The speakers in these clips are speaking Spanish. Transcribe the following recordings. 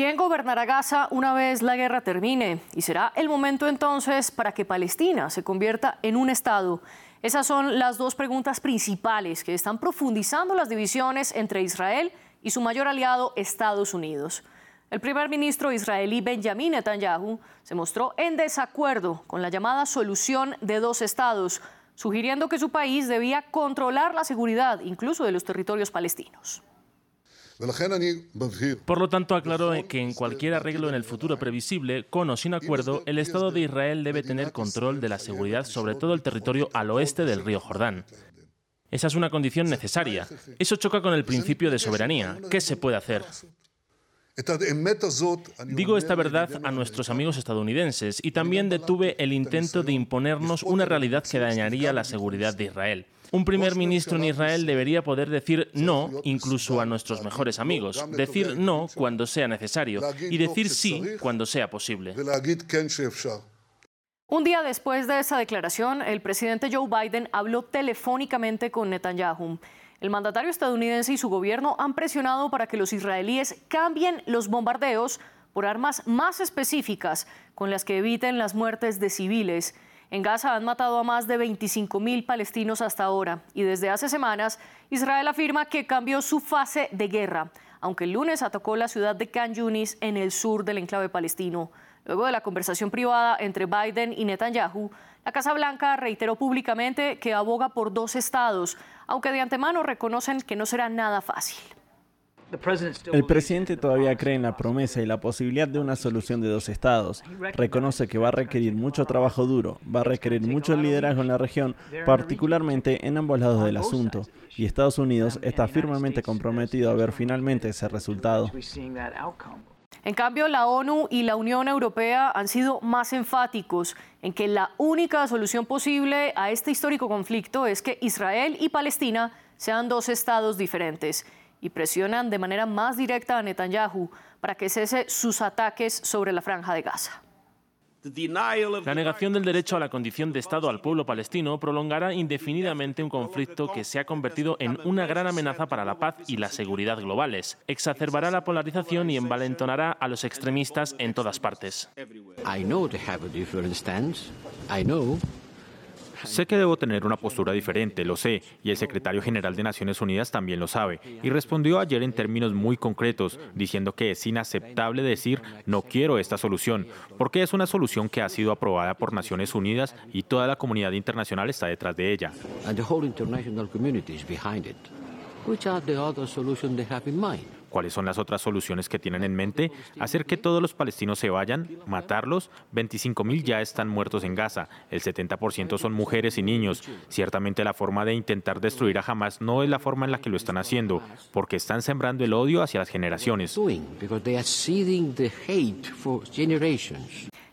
¿Quién gobernará Gaza una vez la guerra termine? Y será el momento entonces para que Palestina se convierta en un Estado. Esas son las dos preguntas principales que están profundizando las divisiones entre Israel y su mayor aliado, Estados Unidos. El primer ministro israelí Benjamin Netanyahu se mostró en desacuerdo con la llamada solución de dos estados, sugiriendo que su país debía controlar la seguridad incluso de los territorios palestinos. Por lo tanto, aclaró que en cualquier arreglo en el futuro previsible, con o sin acuerdo, el Estado de Israel debe tener control de la seguridad sobre todo el territorio al oeste del río Jordán. Esa es una condición necesaria. Eso choca con el principio de soberanía. ¿Qué se puede hacer? Digo esta verdad a nuestros amigos estadounidenses y también detuve el intento de imponernos una realidad que dañaría la seguridad de Israel. Un primer ministro en Israel debería poder decir no incluso a nuestros mejores amigos, decir no cuando sea necesario y decir sí cuando sea posible. Un día después de esa declaración, el presidente Joe Biden habló telefónicamente con Netanyahu. El mandatario estadounidense y su gobierno han presionado para que los israelíes cambien los bombardeos por armas más específicas con las que eviten las muertes de civiles. En Gaza han matado a más de 25 mil palestinos hasta ahora y desde hace semanas Israel afirma que cambió su fase de guerra, aunque el lunes atacó la ciudad de Khan Yunis en el sur del enclave palestino. Luego de la conversación privada entre Biden y Netanyahu, la Casa Blanca reiteró públicamente que aboga por dos estados, aunque de antemano reconocen que no será nada fácil. El presidente todavía cree en la promesa y la posibilidad de una solución de dos estados. Reconoce que va a requerir mucho trabajo duro, va a requerir mucho liderazgo en la región, particularmente en ambos lados del asunto. Y Estados Unidos está firmemente comprometido a ver finalmente ese resultado. En cambio, la ONU y la Unión Europea han sido más enfáticos en que la única solución posible a este histórico conflicto es que Israel y Palestina sean dos estados diferentes y presionan de manera más directa a Netanyahu para que cese sus ataques sobre la franja de Gaza. La negación del derecho a la condición de Estado al pueblo palestino prolongará indefinidamente un conflicto que se ha convertido en una gran amenaza para la paz y la seguridad globales. Exacerbará la polarización y envalentonará a los extremistas en todas partes. Sé que debo tener una postura diferente, lo sé, y el secretario general de Naciones Unidas también lo sabe, y respondió ayer en términos muy concretos, diciendo que es inaceptable decir no quiero esta solución, porque es una solución que ha sido aprobada por Naciones Unidas y toda la comunidad internacional está detrás de ella. ¿Cuáles son las otras soluciones que tienen en mente? Hacer que todos los palestinos se vayan, matarlos. 25.000 ya están muertos en Gaza. El 70% son mujeres y niños. Ciertamente la forma de intentar destruir a Hamas no es la forma en la que lo están haciendo, porque están sembrando el odio hacia las generaciones.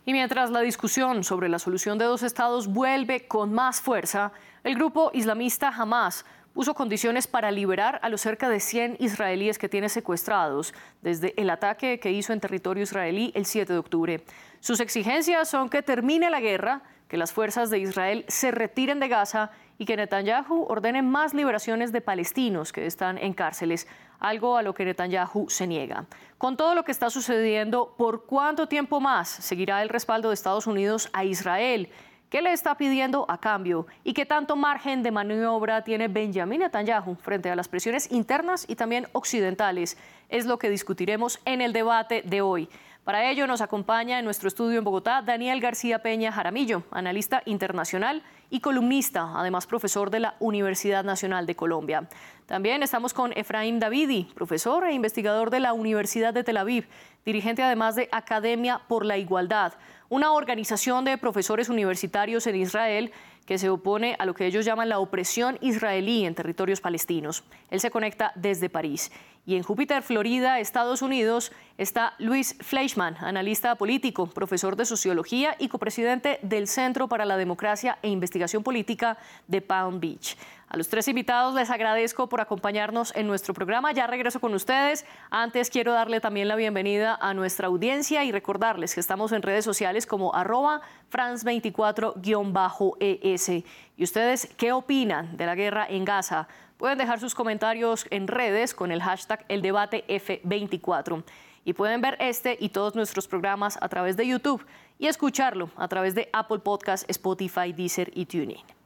Y mientras la discusión sobre la solución de dos estados vuelve con más fuerza, el grupo islamista Hamas puso condiciones para liberar a los cerca de 100 israelíes que tiene secuestrados desde el ataque que hizo en territorio israelí el 7 de octubre. Sus exigencias son que termine la guerra, que las fuerzas de Israel se retiren de Gaza y que Netanyahu ordene más liberaciones de palestinos que están en cárceles, algo a lo que Netanyahu se niega. Con todo lo que está sucediendo, ¿por cuánto tiempo más seguirá el respaldo de Estados Unidos a Israel? ¿Qué le está pidiendo a cambio? ¿Y qué tanto margen de maniobra tiene Benjamin Netanyahu frente a las presiones internas y también occidentales? Es lo que discutiremos en el debate de hoy. Para ello nos acompaña en nuestro estudio en Bogotá Daniel García Peña Jaramillo, analista internacional y columnista, además profesor de la Universidad Nacional de Colombia. También estamos con Efraín Davidi, profesor e investigador de la Universidad de Tel Aviv, dirigente además de Academia por la Igualdad una organización de profesores universitarios en Israel que se opone a lo que ellos llaman la opresión israelí en territorios palestinos. Él se conecta desde París. Y en Júpiter, Florida, Estados Unidos, está Luis Fleischmann, analista político, profesor de sociología y copresidente del Centro para la Democracia e Investigación Política de Palm Beach. A los tres invitados les agradezco por acompañarnos en nuestro programa. Ya regreso con ustedes. Antes quiero darle también la bienvenida a nuestra audiencia y recordarles que estamos en redes sociales como arroba france24-es. ¿Y ustedes qué opinan de la guerra en Gaza? Pueden dejar sus comentarios en redes con el hashtag El Debate F24. Y pueden ver este y todos nuestros programas a través de YouTube y escucharlo a través de Apple Podcasts, Spotify, Deezer y TuneIn.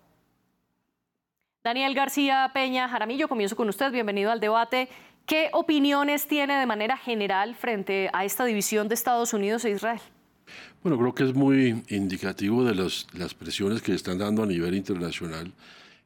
Daniel García Peña Jaramillo, comienzo con usted. Bienvenido al debate. ¿Qué opiniones tiene de manera general frente a esta división de Estados Unidos e Israel? Bueno, creo que es muy indicativo de las presiones que están dando a nivel internacional.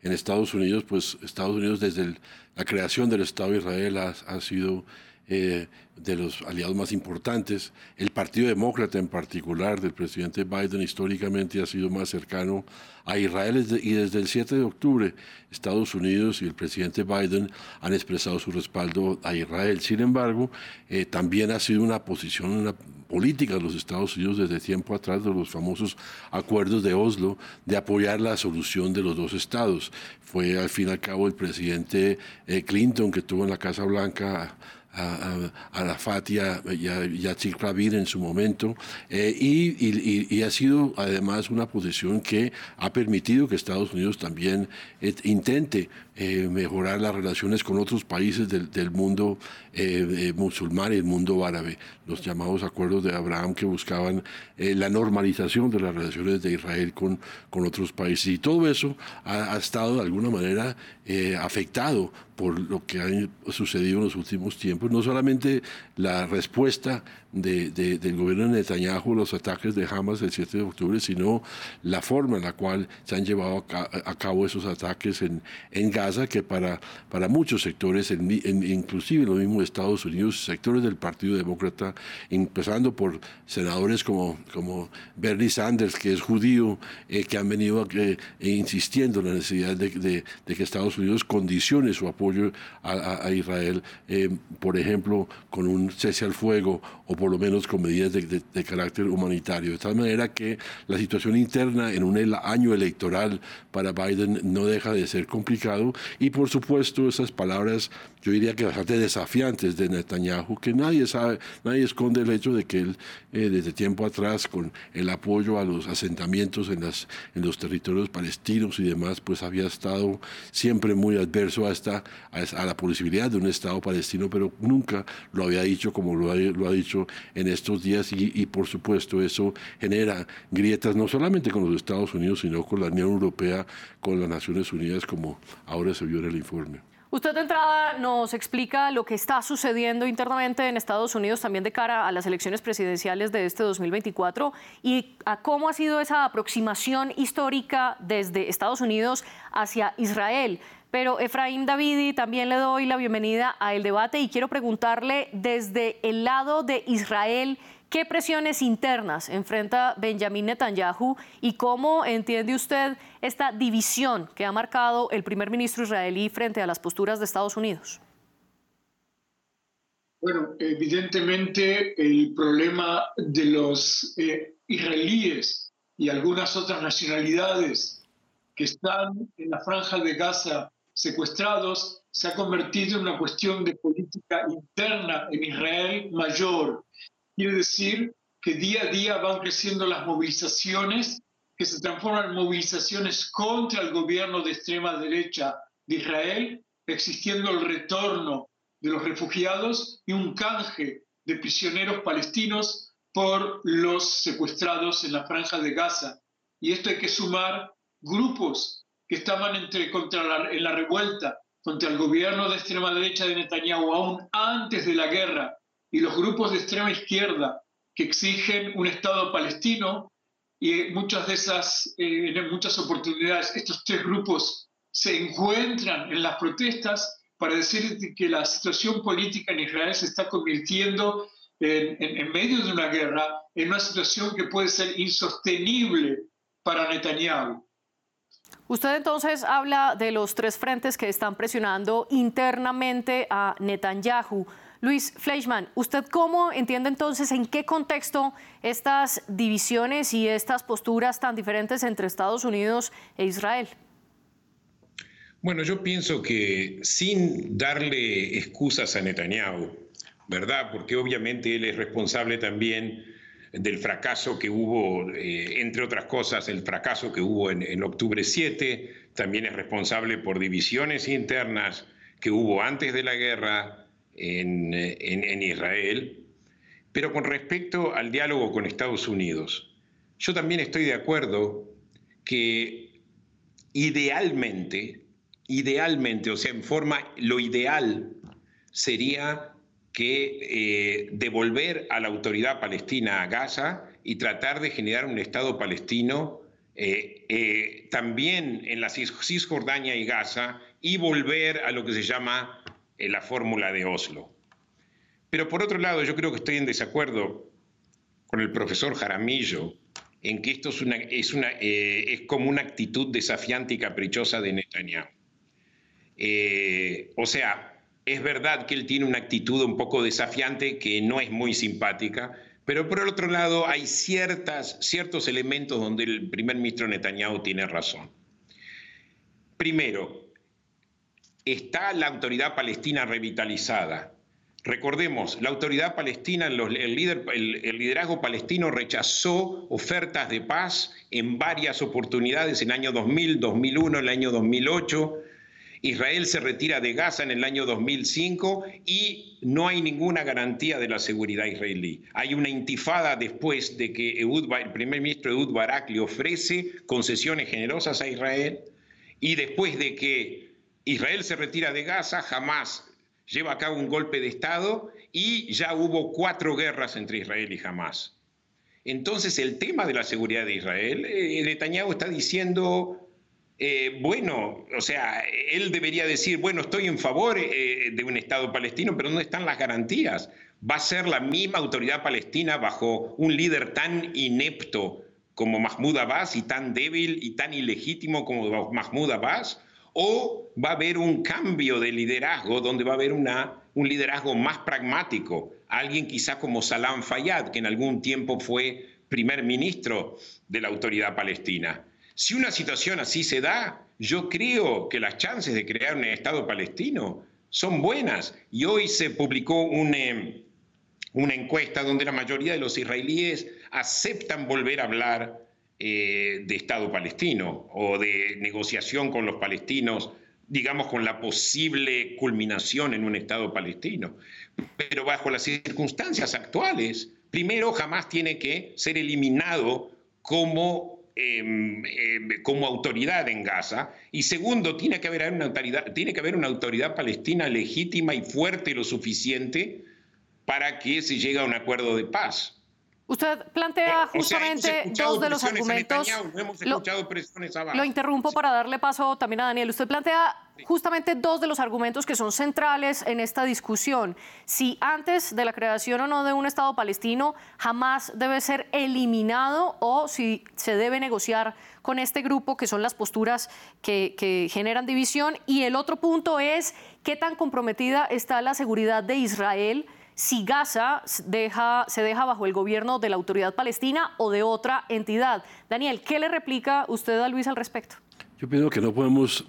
En Estados Unidos, pues Estados Unidos desde la creación del Estado de Israel ha, sido eh, de los aliados más importantes. El Partido Demócrata en particular del presidente Biden históricamente ha sido más cercano a Israel y desde el 7 de octubre Estados Unidos y el presidente Biden han expresado su respaldo a Israel. Sin embargo, eh, también ha sido una posición, una política de los Estados Unidos desde tiempo atrás de los famosos acuerdos de Oslo de apoyar la solución de los dos estados. Fue al fin y al cabo el presidente eh, Clinton que tuvo en la Casa Blanca a, a, Fatia y a, y Rabin en su momento, eh, y, ha sido además una posición que ha permitido que Estados Unidos también eh, intente eh, mejorar las relaciones con otros países del, mundo musulmán y el mundo árabe, los llamados acuerdos de Abraham que buscaban la normalización de las relaciones de Israel con, con otros países. Y todo eso ha, ha estado de alguna manera afectado por lo que ha sucedido en los últimos tiempos, no solamente la respuesta del gobierno de Netanyahu los ataques de Hamas el 7 de octubre, sino la forma en la cual se han llevado a, cabo esos ataques en, en Gaza, que para, para muchos sectores, inclusive lo mismo de Estados Unidos, sectores del Partido Demócrata, empezando por senadores como, como Bernie Sanders, que es judío, eh, que han venido eh, insistiendo en la necesidad de, que Estados Unidos condicione su apoyo a, Israel, eh, por ejemplo, con un cese al fuego o por lo menos con medidas de, carácter humanitario. De tal manera que la situación interna en un año electoral para Biden no deja de ser complicado y por supuesto esas palabras yo diría que bastante desafiantes de Netanyahu, que nadie sabe, nadie esconde el hecho de que él eh, desde tiempo atrás, con el apoyo a los asentamientos en, las, en los territorios palestinos y demás, pues había estado siempre muy adverso a, esta, a, la posibilidad de un Estado palestino, pero nunca lo había dicho como lo ha, dicho en estos días. Y, y por supuesto eso genera grietas no solamente con los Estados Unidos, sino con la Unión Europea, con las Naciones Unidas, como ahora en el informe. Usted de entrada nos explica lo que está sucediendo internamente en Estados Unidos también de cara a las elecciones presidenciales de este 2024 y a cómo ha sido esa aproximación histórica desde Estados Unidos hacia Israel. Pero Efraín Davidi, también le doy la bienvenida a el debate y quiero preguntarle desde el lado de Israel ¿Qué presiones internas enfrenta Benjamin Netanyahu y cómo entiende usted esta división que ha marcado el primer ministro israelí frente a las posturas de Estados Unidos? Bueno, evidentemente el problema de los eh, israelíes y algunas otras nacionalidades que están en la franja de Gaza secuestrados se ha convertido en una cuestión de política interna en Israel mayor Quiere decir que día a día van creciendo las movilizaciones que se transforman en movilizaciones contra el gobierno de extrema derecha de Israel, existiendo el retorno de los refugiados y un canje de prisioneros palestinos por los secuestrados en la franja de Gaza. Y esto hay que sumar grupos que estaban entre, contra en la revuelta contra el gobierno de extrema derecha de Netanyahu aún antes de la guerra y los grupos de extrema izquierda que exigen un Estado palestino y muchas de esas, eh, en muchas oportunidades, estos tres grupos se encuentran en las protestas para decir que la situación política en Israel se está convirtiendo en, en, medio de una guerra en una situación que puede ser insostenible para Netanyahu. Usted entonces habla de los tres frentes que están presionando internamente a Netanyahu. Luis Fleischmann, ¿usted cómo entiende entonces en qué contexto estas divisiones y estas posturas tan diferentes entre Estados Unidos e Israel? Bueno, yo pienso que sin darle excusas a Netanyahu, ¿verdad? Porque obviamente él es responsable también del fracaso que hubo, eh, entre otras cosas, el fracaso que hubo en, en octubre 7, también es responsable por divisiones internas que hubo antes de la guerra, en, Israel. Pero con respecto al diálogo con Estados Unidos, yo también estoy de acuerdo que idealmente, idealmente, o sea, en forma, lo ideal sería que eh, devolver a la autoridad palestina a Gaza y tratar de generar un Estado palestino eh, eh, también en la Cisjordania y Gaza y volver a lo que se llama la fórmula de Oslo. Pero por otro lado, yo creo que estoy en desacuerdo con el profesor Jaramillo en que esto es, una, es, una, eh, es como una actitud desafiante y caprichosa de Netanyahu. Eh, o sea, es verdad que él tiene una actitud un poco desafiante que no es muy simpática, pero por otro lado hay ciertas, ciertos elementos donde el primer ministro Netanyahu tiene razón. Primero, está la autoridad palestina revitalizada. Recordemos, la autoridad palestina, el, liderazgo palestino rechazó ofertas de paz en varias oportunidades en el año 2000, 2001, el año 2008. Israel se retira de Gaza en el año 2005 y no hay ninguna garantía de la seguridad israelí. Hay una intifada después de que el primer ministro Ehud Barak le ofrece concesiones generosas a Israel y después de que Israel se retira de Gaza, jamás lleva a cabo un golpe de Estado y ya hubo cuatro guerras entre Israel y Hamas. Entonces el tema de la seguridad de Israel, eh, Netanyahu está diciendo, eh, bueno, o sea, él debería decir, bueno, estoy en favor eh, de un Estado palestino, pero ¿dónde están las garantías? ¿Va a ser la misma autoridad palestina bajo un líder tan inepto como Mahmoud Abbas y tan débil y tan ilegítimo como Mahmoud Abbas? O va a haber un cambio de liderazgo donde va a haber un liderazgo más pragmático, alguien quizá como Salam Fayyad, que en algún tiempo fue primer ministro de la autoridad palestina. Si una situación así se da, yo creo que las chances de crear un Estado palestino son buenas. Y hoy se publicó eh, una encuesta donde la mayoría de los israelíes aceptan volver a hablar eh, de Estado palestino o de negociación con los palestinos, digamos, con la posible culminación en un Estado palestino. Pero bajo las circunstancias actuales, primero jamás tiene que ser eliminado como em, em, como autoridad en Gaza, y segundo, tiene que, haber una autoridad, tiene que haber una autoridad palestina legítima y fuerte lo suficiente para que se llegue a un acuerdo de paz. Usted plantea justamente dos de los argumentos. lo, interrumpo para darle paso también a Daniel. Usted plantea justamente dos de los argumentos que son centrales en esta discusión. Si antes de la creación o no de un Estado palestino jamás debe ser eliminado o si se debe negociar con este grupo, que son las posturas que, que generan división. Y el otro punto es qué tan comprometida está la seguridad de Israel si Gaza se deja bajo el gobierno de la autoridad palestina o de otra entidad. Daniel, ¿qué le replica usted a Luis al respecto? Yo pienso que no podemos,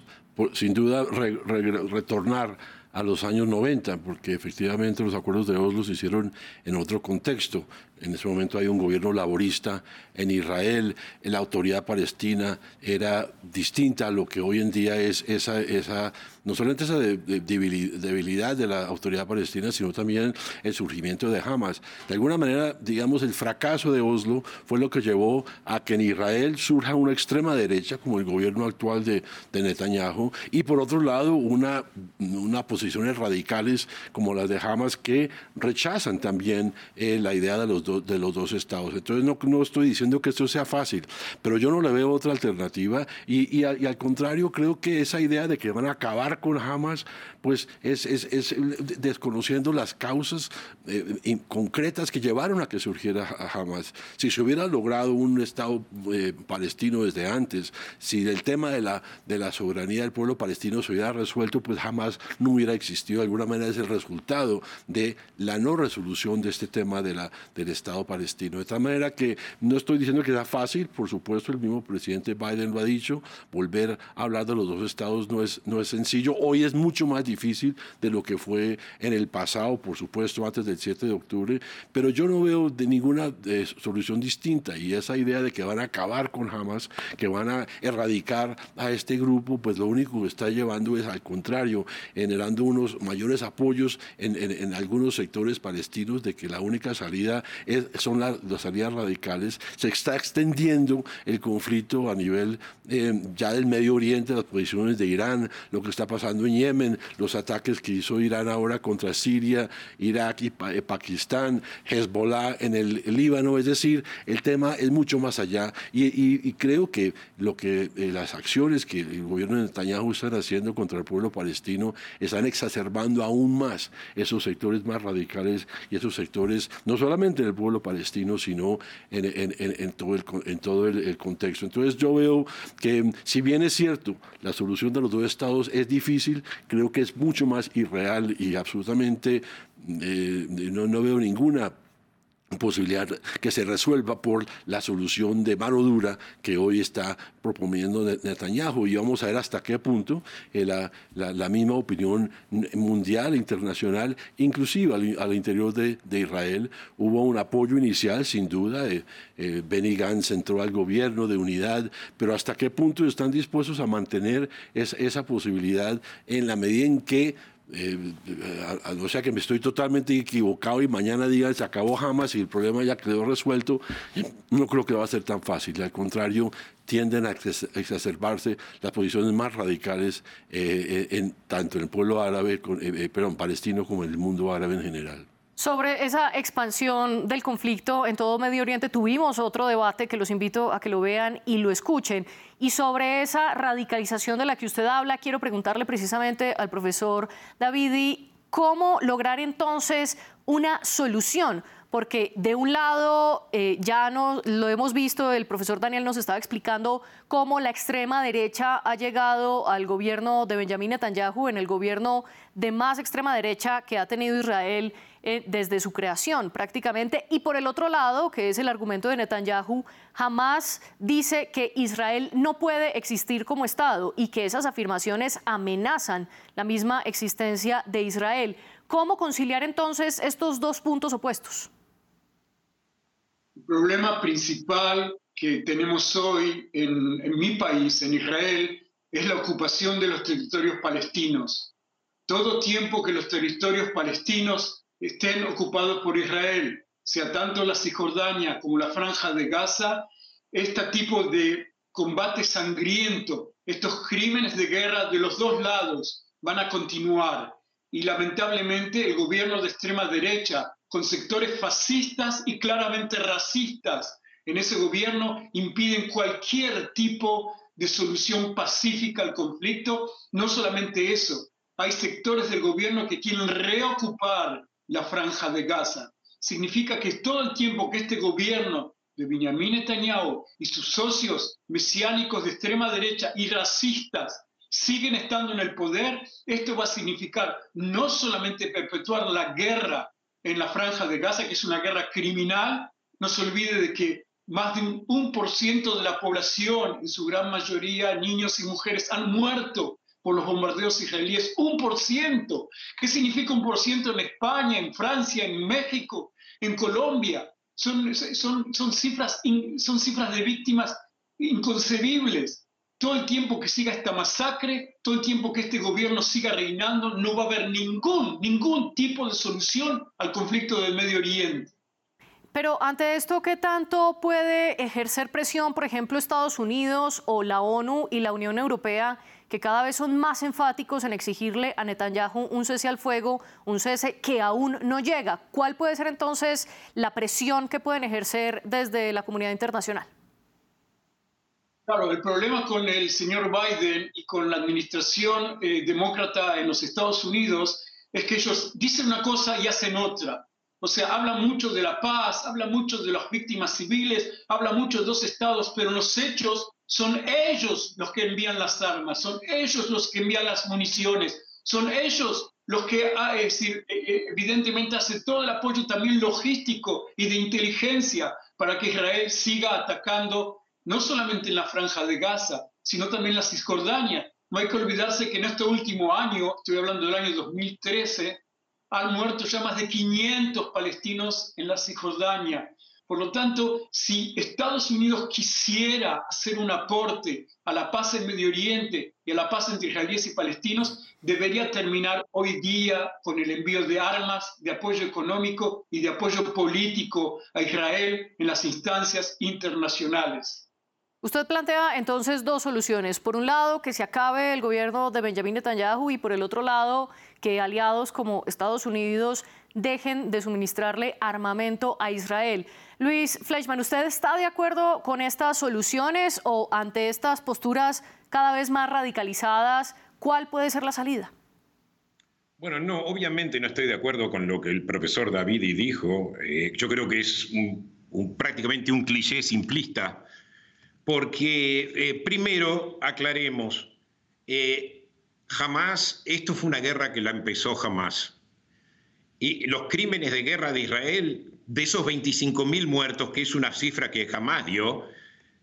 sin duda, retornar a los años 90, porque efectivamente los acuerdos de Oslo se hicieron en otro contexto. En ese momento hay un gobierno laborista en Israel, la autoridad palestina era distinta a lo que hoy en día es esa, esa no solamente esa debilidad de la autoridad palestina, sino también el surgimiento de Hamas. De alguna manera, digamos, el fracaso de Oslo fue lo que llevó a que en Israel surja una extrema derecha, como el gobierno actual de, de Netanyahu, y por otro lado, una, una posiciones radicales como las de Hamas que rechazan también eh, la idea de los de los dos estados. Entonces no, no, estoy diciendo que esto sea fácil, pero yo no le veo otra alternativa y, y, al contrario creo que esa idea de que van a acabar con Hamas, pues es, es, es desconociendo las causas eh, concretas que llevaron a que surgiera Hamas. Si se hubiera logrado un Estado eh, palestino desde antes, si el tema de la, de la soberanía del pueblo palestino se hubiera resuelto, pues Hamas no hubiera existido. De alguna manera es el resultado de la no resolución de este tema de la, del Estado palestino. De tal manera que no estoy diciendo que sea fácil, por supuesto el mismo presidente Biden lo ha dicho, volver a hablar de los dos estados no es, no es sencillo. Hoy es mucho más difícil de lo que fue en el pasado, por supuesto, antes del 7 de octubre, pero yo no veo de ninguna eh, solución distinta y esa idea de que van a acabar con Hamas, que van a erradicar a este grupo, pues lo único que está llevando es al contrario, generando unos mayores apoyos en, en, algunos sectores palestinos de que la única salida son las, salidas radicales. Se está extendiendo el conflicto a nivel eh, ya del Medio Oriente, las posiciones de Irán, lo que está pasando en Yemen, los ataques que hizo Irán ahora contra Siria, Irak y eh, Pakistán, Hezbollah en el, Líbano, es decir, el tema es mucho más allá y, creo que lo que eh, las acciones que el gobierno de Netanyahu están haciendo contra el pueblo palestino están exacerbando aún más esos sectores más radicales y esos sectores, no solamente del pueblo palestino, sino en, todo, el, en todo el, contexto. Entonces yo veo que si bien es cierto, la solución de los dos estados es difícil, creo que es mucho más irreal y absolutamente eh, no, no veo ninguna posibilidad que se resuelva por la solución de mano dura que hoy está proponiendo Netanyahu. Y vamos a ver hasta qué punto eh, la, la, misma opinión mundial, internacional, inclusive al, interior de, de, Israel, hubo un apoyo inicial sin duda, eh, eh, Benny Gantz entró al gobierno de unidad, pero hasta qué punto están dispuestos a mantener esa posibilidad en la medida en que eh, o sea que me estoy totalmente equivocado y mañana digan se acabó jamás y el problema ya quedó resuelto, no creo que va a ser tan fácil. Al contrario, tienden a exacerbarse las posiciones más radicales eh, eh, tanto en el pueblo árabe, perdón, palestino como en el mundo árabe en general. Sobre esa expansión del conflicto en todo Medio Oriente tuvimos otro debate que los invito a que lo vean y lo escuchen. Y sobre esa radicalización de la que usted habla, quiero preguntarle precisamente al profesor Davidi cómo lograr entonces una solución porque de un lado eh, ya no, lo hemos visto, el profesor Daniel nos estaba explicando cómo la extrema derecha ha llegado al gobierno de Benjamin Netanyahu, en el gobierno de más extrema derecha que ha tenido Israel eh, desde su creación prácticamente. Y por el otro lado, que es el argumento de Netanyahu, jamás dice que Israel no puede existir como Estado y que esas afirmaciones amenazan la misma existencia de Israel. ¿Cómo conciliar entonces estos dos puntos opuestos? El problema principal que tenemos hoy en, en mi país, en Israel, es la ocupación de los territorios palestinos. Todo tiempo que los territorios palestinos estén ocupados por Israel, sea tanto la Cisjordania como la franja de Gaza, este tipo de combate sangriento, estos crímenes de guerra de los dos lados van a continuar. Y lamentablemente el gobierno de extrema derecha, con sectores fascistas y claramente racistas en ese gobierno, impiden cualquier tipo de solución pacífica al conflicto. No solamente eso, hay sectores del gobierno que quieren reocupar la franja de Gaza. Significa que todo el tiempo que este gobierno de Benjamin Netanyahu y sus socios mesiánicos de extrema derecha y racistas siguen estando en el poder, esto va a significar no solamente perpetuar la guerra en la franja de Gaza, que es una guerra criminal, no se olvide de que más de un, por ciento de la población, en su gran mayoría niños y mujeres, han muerto por los bombardeos israelíes, un por ciento. ¿Qué significa un por ciento en España, en Francia, en México, en Colombia? Son, son, son, cifras, son cifras de víctimas inconcebibles. Todo el tiempo que siga esta masacre, todo el tiempo que este gobierno siga reinando, no va a haber ningún, ningún tipo de solución al conflicto del Medio Oriente. Pero ante esto, ¿qué tanto puede ejercer presión, por ejemplo, Estados Unidos o la ONU y la Unión Europea que cada vez son más enfáticos en exigirle a Netanyahu un cese al fuego, un cese que aún no llega. ¿Cuál puede ser entonces la presión que pueden ejercer desde la comunidad internacional? Claro, el problema con el señor Biden y con la administración eh, demócrata en los Estados Unidos es que ellos dicen una cosa y hacen otra. O sea, hablan mucho de la paz, hablan mucho de las víctimas civiles, hablan mucho de dos estados, pero los hechos son ellos los que envían las armas, son ellos los que envían las municiones, son ellos los que, ah, es decir, eh, eh, evidentemente hace todo el apoyo también logístico y de inteligencia para que Israel siga atacando no solamente en la franja de Gaza, sino también en la Cisjordania. No hay que olvidarse que en este último año, estoy hablando del año 2013, han muerto ya más de 500 palestinos en la Cisjordania. Por lo tanto, si Estados Unidos quisiera hacer un aporte a la paz en Medio Oriente y a la paz entre israelíes y palestinos, debería terminar hoy día con el envío de armas, de apoyo económico y de apoyo político a Israel en las instancias internacionales. Usted plantea entonces dos soluciones. Por un lado, que se acabe el gobierno de Benjamin Netanyahu y por el otro lado, que aliados como Estados Unidos dejen de suministrarle armamento a Israel. Luis Fleischman, ¿usted está de acuerdo con estas soluciones o ante estas posturas cada vez más radicalizadas, cuál puede ser la salida? Bueno, no, obviamente no estoy de acuerdo con lo que el profesor Davidi dijo. Eh, yo creo que es prácticamente un cliché simplista, porque eh, primero aclaremos, eh, jamás, esto fue una guerra que la empezó jamás. Y los crímenes de guerra de Israel, de esos 25.000 muertos, que es una cifra que jamás dio,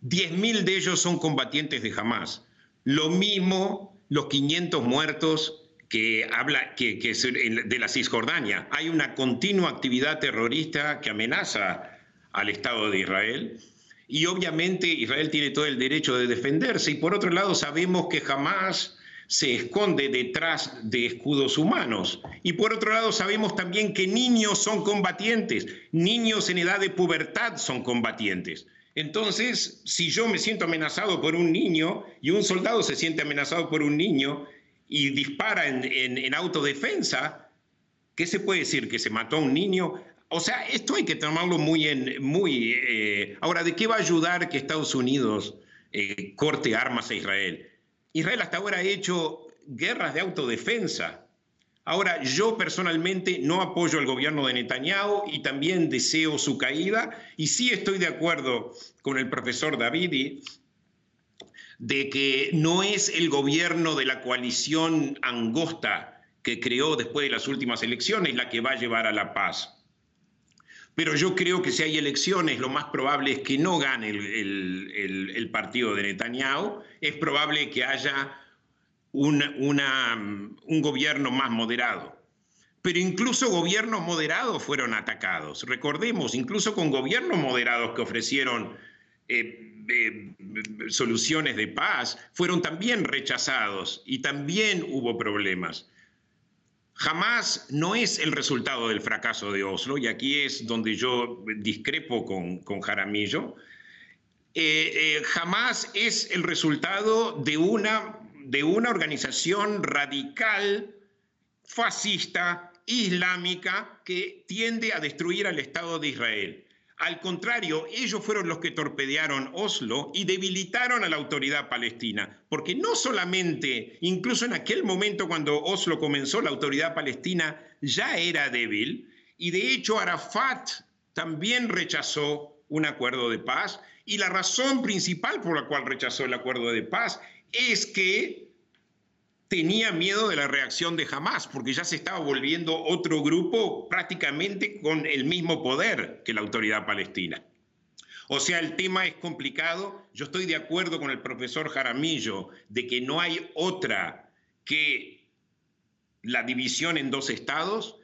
10.000 de ellos son combatientes de Hamas. Lo mismo los 500 muertos que habla que, que de la Cisjordania. Hay una continua actividad terrorista que amenaza al Estado de Israel. Y obviamente Israel tiene todo el derecho de defenderse. Y por otro lado sabemos que jamás se esconde detrás de escudos humanos. Y por otro lado sabemos también que niños son combatientes, niños en edad de pubertad son combatientes. Entonces, si yo me siento amenazado por un niño y un soldado se siente amenazado por un niño y dispara en, autodefensa, ¿qué se puede decir? ¿Que se mató a un niño? O sea, esto hay que tomarlo muy en... Muy, eh, ahora, ¿de qué va a ayudar que Estados Unidos eh, corte armas a Israel? Israel hasta ahora ha hecho guerras de autodefensa. Ahora, yo personalmente no apoyo al gobierno de Netanyahu y también deseo su caída y sí estoy de acuerdo con el profesor Davidi de que no es el gobierno de la coalición angosta que creó después de las últimas elecciones la que va a llevar a la paz. Pero yo creo que si hay elecciones, lo más probable es que no gane el, partido de Netanyahu, es probable que haya un, gobierno más moderado. Pero incluso gobiernos moderados fueron atacados. Recordemos, incluso con gobiernos moderados que ofrecieron eh, eh, soluciones de paz, fueron también rechazados y también hubo problemas. Jamás no es el resultado del fracaso de Oslo, y aquí es donde yo discrepo con, con Jaramillo, eh, eh, jamás es el resultado de una, de una organización radical, fascista, islámica, que tiende a destruir al Estado de Israel. Al contrario, ellos fueron los que torpedearon Oslo y debilitaron a la autoridad palestina, porque no solamente, incluso en aquel momento cuando Oslo comenzó, la autoridad palestina ya era débil, y de hecho Arafat también rechazó un acuerdo de paz, y la razón principal por la cual rechazó el acuerdo de paz es que tenía miedo de la reacción de Hamas, porque ya se estaba volviendo otro grupo prácticamente con el mismo poder que la autoridad palestina. O sea, el tema es complicado. Yo estoy de acuerdo con el profesor Jaramillo de que no hay otra que la división en dos estados.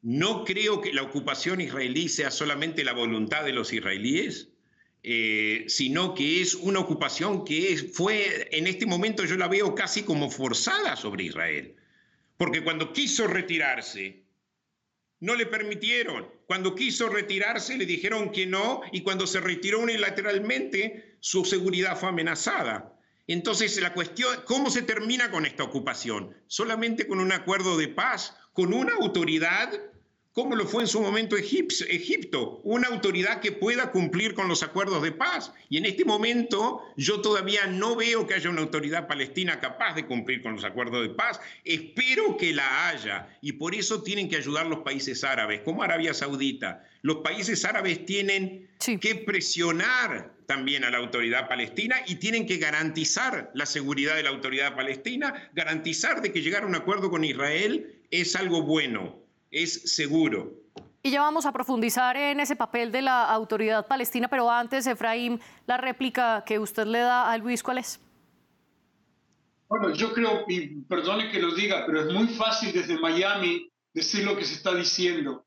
No creo que la ocupación israelí sea solamente la voluntad de los israelíes. Eh, sino que es una ocupación que fue, en este momento yo la veo casi como forzada sobre Israel. Porque cuando quiso retirarse, no le permitieron. Cuando quiso retirarse, le dijeron que no, y cuando se retiró unilateralmente, su seguridad fue amenazada. Entonces, la cuestión, ¿cómo se termina con esta ocupación? Solamente con un acuerdo de paz, con una autoridad como lo fue en su momento Egipto, una autoridad que pueda cumplir con los acuerdos de paz. Y en este momento yo todavía no veo que haya una autoridad palestina capaz de cumplir con los acuerdos de paz. Espero que la haya y por eso tienen que ayudar los países árabes, como Arabia Saudita. Los países árabes tienen que presionar también a la autoridad palestina y tienen que garantizar la seguridad de la autoridad palestina, garantizar de que llegar a un acuerdo con Israel es algo bueno es seguro. Y ya vamos a profundizar en ese papel de la autoridad palestina, pero antes, Efraín, la réplica que usted le da a Luis, ¿cuál es? Bueno, yo creo, y perdone que lo diga, pero es muy fácil desde Miami decir lo que se está diciendo.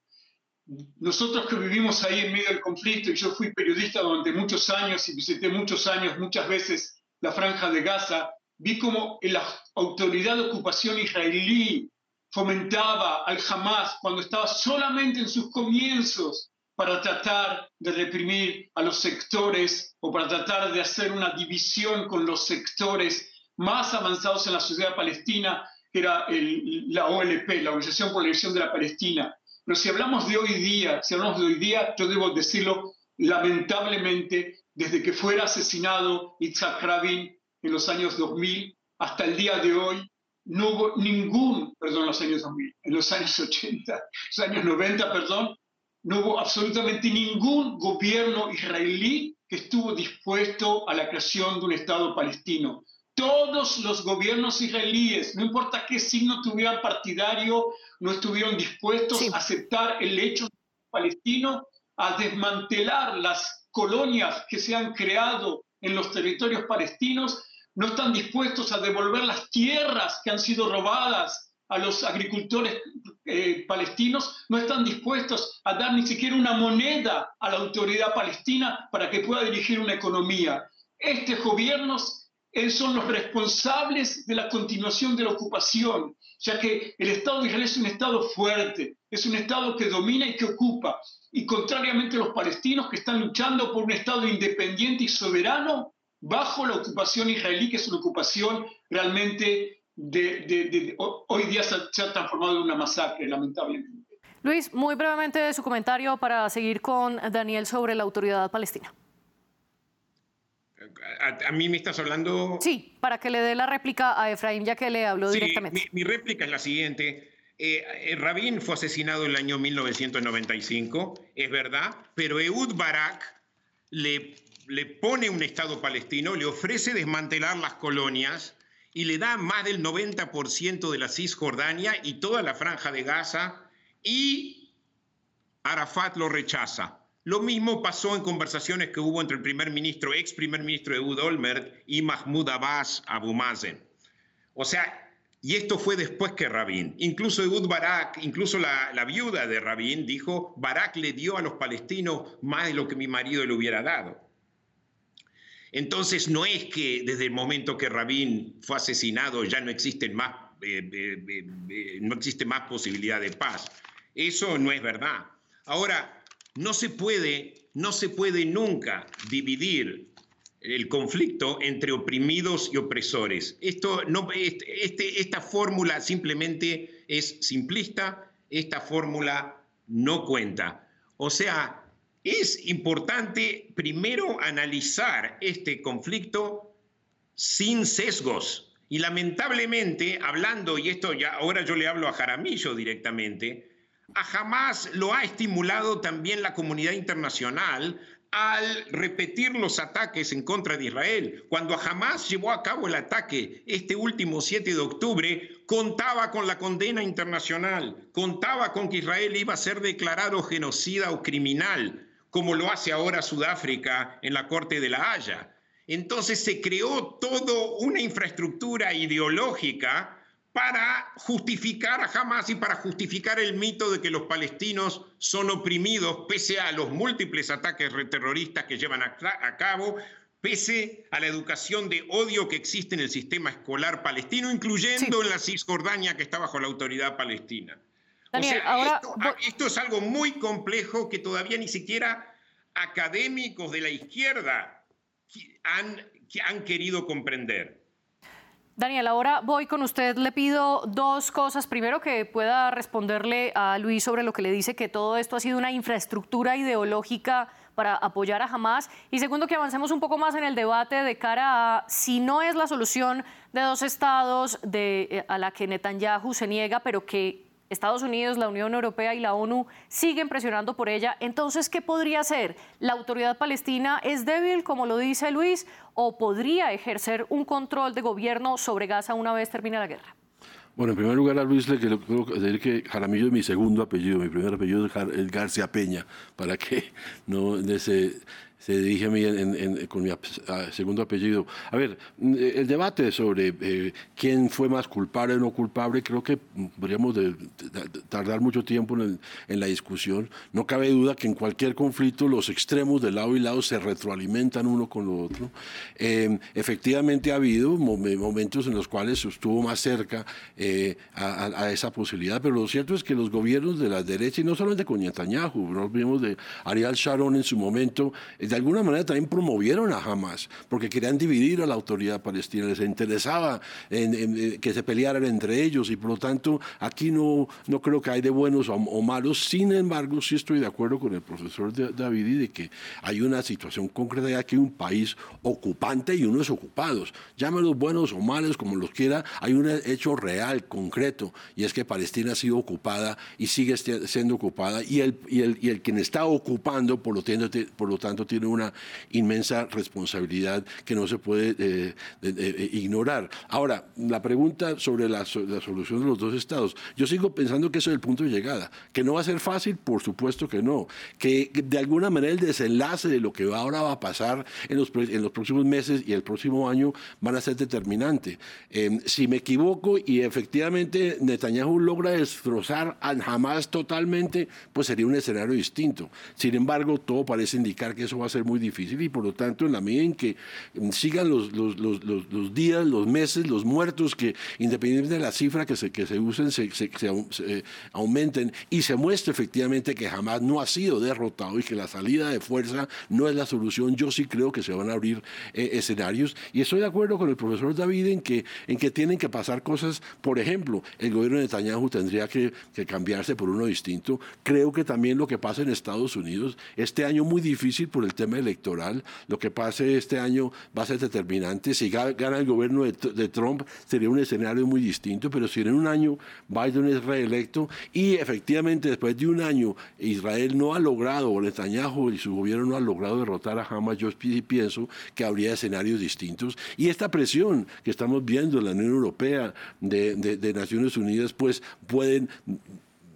Nosotros que vivimos ahí en medio del conflicto, y yo fui periodista durante muchos años y visité muchos años, muchas veces, la franja de Gaza, vi como la autoridad de ocupación israelí fomentaba al Hamas cuando estaba solamente en sus comienzos para tratar de reprimir a los sectores o para tratar de hacer una división con los sectores más avanzados en la sociedad palestina, que era la OLP, la Organización por la Liberación de la Palestina. Pero si hablamos de hoy día, si hablamos de hoy día, yo debo decirlo, lamentablemente, desde que fuera asesinado Yitzhak Rabin en los años 2000 hasta el día de hoy, no hubo ningún, perdón, los años 2000, en los años 80, los años 90, perdón, no hubo absolutamente ningún gobierno israelí que estuvo dispuesto a la creación de un Estado palestino. Todos los gobiernos israelíes, no importa qué signo tuvieran partidario, no estuvieron dispuestos a aceptar el hecho palestino, a desmantelar las colonias que se han creado en los territorios palestinos no están dispuestos a devolver las tierras que han sido robadas a los agricultores eh, palestinos, no están dispuestos a dar ni siquiera una moneda a la autoridad palestina para que pueda dirigir una economía. Estos gobiernos eh, son los responsables de la continuación de la ocupación, ya que el Estado de Israel es un Estado fuerte, es un Estado que domina y que ocupa. Y contrariamente a los palestinos que están luchando por un Estado independiente y soberano, bajo la ocupación israelí, que es una ocupación realmente de, hoy día se ha, transformado en una masacre, lamentablemente. Luis, muy brevemente su comentario para seguir con Daniel sobre la autoridad palestina. ¿A, mí me estás hablando? Sí, para que le dé la réplica a Efraín, ya que le habló directamente. Mi, réplica es la siguiente. Eh, eh, Rabin fue asesinado en el año 1995, es verdad, pero Eud Barak le le pone un Estado palestino, le ofrece desmantelar las colonias y le da más del 90% de la Cisjordania y toda la franja de Gaza y Arafat lo rechaza. Lo mismo pasó en conversaciones que hubo entre el primer ministro, ex primer ministro Ehud Olmert y Mahmoud Abbas Abu Mazen. O sea, y esto fue después que Rabin. Incluso Ehud Barak, incluso la, la, viuda de Rabin dijo, Barak le dio a los palestinos más de lo que mi marido le hubiera dado. Entonces no es que desde el momento que Rabin fue asesinado ya no existen más, eh, eh, eh, no existe más posibilidad de paz. Eso no es verdad. Ahora, no se puede, no se puede nunca dividir el conflicto entre oprimidos y opresores. Esto no, este, esta fórmula simplemente es simplista, esta fórmula no cuenta. O sea, es importante primero analizar este conflicto sin sesgos. Y lamentablemente, hablando, y esto ya ahora yo le hablo a Jaramillo directamente, a jamás lo ha estimulado también la comunidad internacional al repetir los ataques en contra de Israel. Cuando jamás llevó a cabo el ataque este último 7 de octubre, contaba con la condena internacional, contaba con que Israel iba a ser declarado genocida o criminal como lo hace ahora Sudáfrica en la Corte de la Haya. Entonces se creó toda una infraestructura ideológica para justificar a Hamas y para justificar el mito de que los palestinos son oprimidos pese a los múltiples ataques terroristas que llevan a, cabo, pese a la educación de odio que existe en el sistema escolar palestino, incluyendo en la Cisjordania que está bajo la autoridad palestina esto, es algo muy complejo que todavía ni siquiera académicos de la izquierda han, han querido comprender. Daniel, ahora voy con usted. Le pido dos cosas. Primero, que pueda responderle a Luis sobre lo que le dice que todo esto ha sido una infraestructura ideológica para apoyar a Hamas. Y segundo, que avancemos un poco más en el debate de cara a si no es la solución de dos estados de, eh, a la que Netanyahu se niega, pero que Estados Unidos, la Unión Europea y la ONU siguen presionando por ella. Entonces, ¿qué podría hacer? ¿La autoridad palestina es débil, como lo dice Luis, o podría ejercer un control de gobierno sobre Gaza una vez termine la guerra? Bueno, en primer lugar a Luis le quiero decir que Jaramillo es mi segundo apellido, mi primer apellido es García Peña, para que no se se dirige a mí con mi segundo apellido. A ver, el debate sobre eh, quién fue más culpable o no culpable, creo que podríamos tardar mucho tiempo en, la discusión. No cabe duda que en cualquier conflicto los extremos de lado y lado se retroalimentan uno con lo otro. Em, efectivamente ha habido momentos en los cuales estuvo más cerca eh, a, esa posibilidad, pero lo cierto es que los gobiernos de la derecha, y no solamente con Netanyahu, nos vimos de Ariel Sharon en su momento, de alguna manera también promovieron a Hamas, porque querían dividir a la autoridad palestina, les interesaba en, que se pelearan entre ellos y por lo tanto aquí no, no creo que hay de buenos o, malos, sin embargo sí estoy de acuerdo con el profesor David de que hay una situación concreta ya que hay un país ocupante y unos ocupados, llámenos buenos o malos como los quiera, hay un hecho real, concreto, y es que Palestina ha sido ocupada y sigue siendo ocupada y el, y el, y el quien está ocupando por lo, tanto, por lo tanto tiene una inmensa responsabilidad que no se puede eh, eh, ignorar. Ahora, la pregunta sobre la, solución de los dos estados, yo sigo pensando que eso es el punto de llegada, que no va a ser fácil, por supuesto que no, que de alguna manera el desenlace de lo que ahora va a pasar en los, en los próximos meses y el próximo año van a ser determinante. Em, si me equivoco y efectivamente Netanyahu logra destrozar a Hamas totalmente, pues sería un escenario distinto. Sin embargo, todo parece indicar que eso va a ser muy difícil y por lo tanto en la medida en que sigan los, los, los, los días, los meses, los muertos, que independientemente de la cifra que se, que se usen, se, se, eh, aumenten y se muestre efectivamente que jamás no ha sido derrotado y que la salida de fuerza no es la solución, yo sí creo que se van a abrir eh, escenarios. Y estoy de acuerdo con el profesor David en que, en que tienen que pasar cosas, por ejemplo, el gobierno de Netanyahu tendría que, que cambiarse por uno distinto, creo que también lo que pasa en Estados Unidos, este año muy difícil por el tema electoral. Lo que pase este año va a ser determinante. Si gana el gobierno de, Trump, sería un escenario muy distinto, pero si en un año Biden es reelecto y efectivamente después de un año Israel no ha logrado, o Netanyahu y su gobierno no ha logrado derrotar a Hamas, yo pienso que habría escenarios distintos. Y esta presión que estamos viendo en la Unión Europea, de, de Naciones Unidas, pues pueden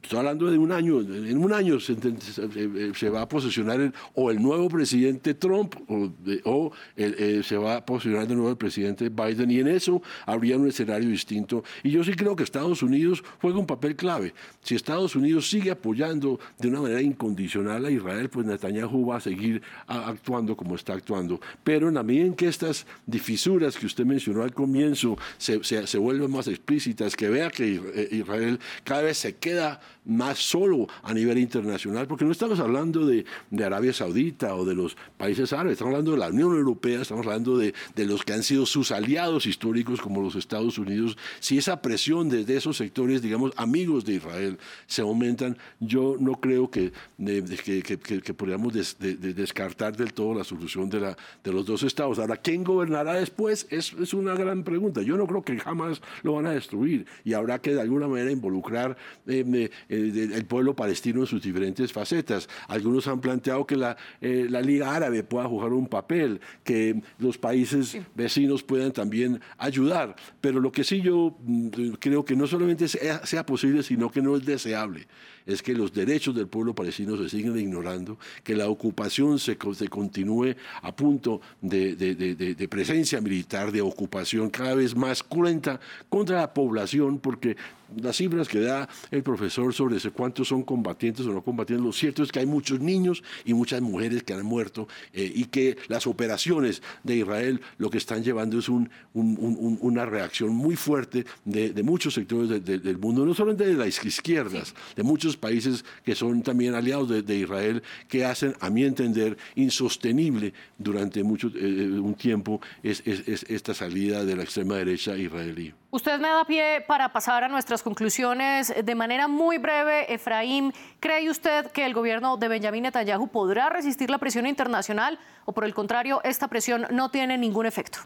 estoy hablando de un año, en un año se, va a posicionar o el nuevo presidente Trump o, eh, se va a posicionar de nuevo el presidente Biden y en eso habría un escenario distinto. Y yo sí creo que Estados Unidos juega un papel clave. Si Estados Unidos sigue apoyando de una manera incondicional a Israel, pues Netanyahu va a seguir actuando como está actuando. Pero en la medida en que estas difisuras que usted mencionó al comienzo se, se vuelven más explícitas, que vea que eh, Israel cada vez se queda más solo a nivel internacional, porque no estamos hablando de, Arabia Saudita o de los países árabes, estamos hablando de la Unión Europea, estamos hablando de, los que han sido sus aliados históricos como los Estados Unidos. Si esa presión desde esos sectores, digamos, amigos de Israel, se aumentan, yo no creo que, que, podamos descartar del todo la solución de, la, de los dos estados. Ahora, ¿quién gobernará después? Es, es una gran pregunta. Yo no creo que jamás lo van a destruir y habrá que de alguna manera involucrar eh, el pueblo palestino en sus diferentes facetas. Algunos han planteado que la, eh, la Liga Árabe pueda jugar un papel, que los países vecinos puedan también ayudar. Pero lo que sí yo mm, creo que no solamente sea, sea posible, sino que no es deseable es que los derechos del pueblo palestino se siguen ignorando, que la ocupación se, se continúe a punto de, de, de, presencia militar, de ocupación cada vez más cruenta contra la población, porque las cifras que da el profesor sobre eso, cuántos son combatientes o no combatientes. Lo cierto es que hay muchos niños y muchas mujeres que han muerto eh, y que las operaciones de Israel lo que están llevando es un, una reacción muy fuerte de, muchos sectores del mundo, no solamente de las izquierdas, de muchos países que son también aliados de, Israel, que hacen, a mi entender, insostenible durante mucho eh, eh, un tiempo es, esta salida de la extrema derecha israelí. Usted me da pie para pasar a nuestras conclusiones de manera muy breve. Efraín, ¿cree usted que el gobierno de Benjamin Netanyahu podrá resistir la presión internacional o por el contrario, esta presión no tiene ningún efecto?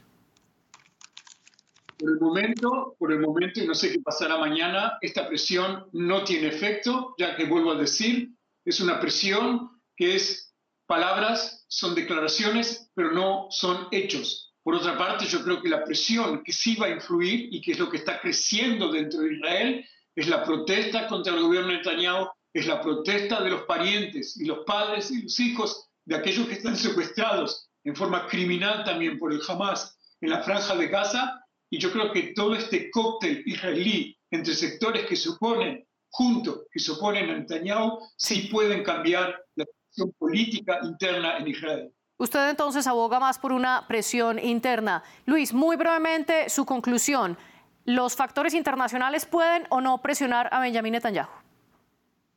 Por el momento, por el momento, y no sé qué pasará mañana, esta presión no tiene efecto, ya que vuelvo a decir, es una presión que es palabras, son declaraciones, pero no son hechos. Por otra parte, yo creo que la presión que sí va a influir y que es lo que está creciendo dentro de Israel es la protesta contra el gobierno de Netanyahu, es la protesta de los parientes y los padres y los hijos de aquellos que están secuestrados en forma criminal también por el Hamas en la franja de Gaza y yo creo que todo este cóctel israelí entre sectores que se oponen juntos, que se oponen a Netanyahu, sí pueden cambiar la situación política interna en Israel. Usted entonces aboga más por una presión interna. Luis, muy brevemente su conclusión. ¿Los factores internacionales pueden o no presionar a Benjamin Netanyahu?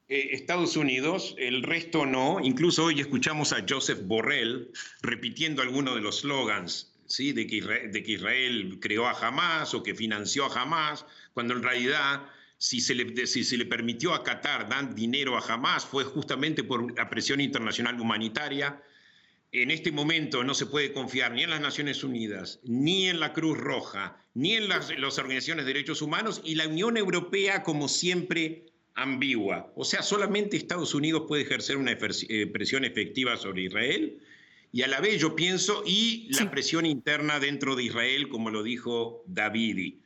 Eh, Estados Unidos, el resto no. Incluso hoy escuchamos a Joseph Borrell repitiendo algunos de los slogans Israel, de que Israel creó a Hamas o que financió a Hamas, cuando en realidad si se le, si se le permitió a Qatar dar dinero a Hamas fue justamente por la presión internacional humanitaria. En este momento no se puede confiar ni en las Naciones Unidas, ni en la Cruz Roja, ni en las, las organizaciones de derechos humanos y la Unión Europea como siempre ambigua. O sea, solamente Estados Unidos puede ejercer una eh, presión efectiva sobre Israel y a la vez yo pienso, y la presión interna dentro de Israel, como lo dijo Davidi.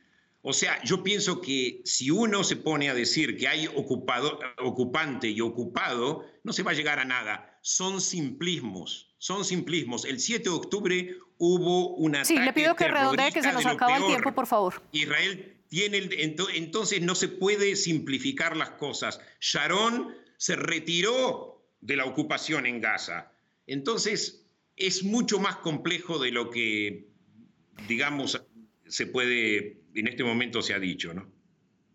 O sea, yo pienso que si uno se pone a decir que hay ocupado, ocupante y ocupado, no se va a llegar a nada. Son simplismos, son simplismos. El 7 de octubre hubo una... Sí, le pido que redondee que se nos acaba el tiempo, por favor. Israel tiene... entonces no se puede simplificar las cosas. Sharon se retiró de la ocupación en Gaza. Entonces, es mucho más complejo de lo que, digamos, se puede, en este momento se ha dicho, ¿no?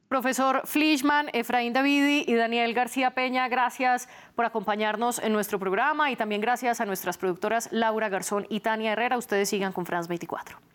Profesor Fleischman, Efraín Davidi y Daniel García Peña, gracias por acompañarnos en nuestro programa y también gracias a nuestras productoras Laura Garzón y Tania Herrera. Ustedes sigan con France 24.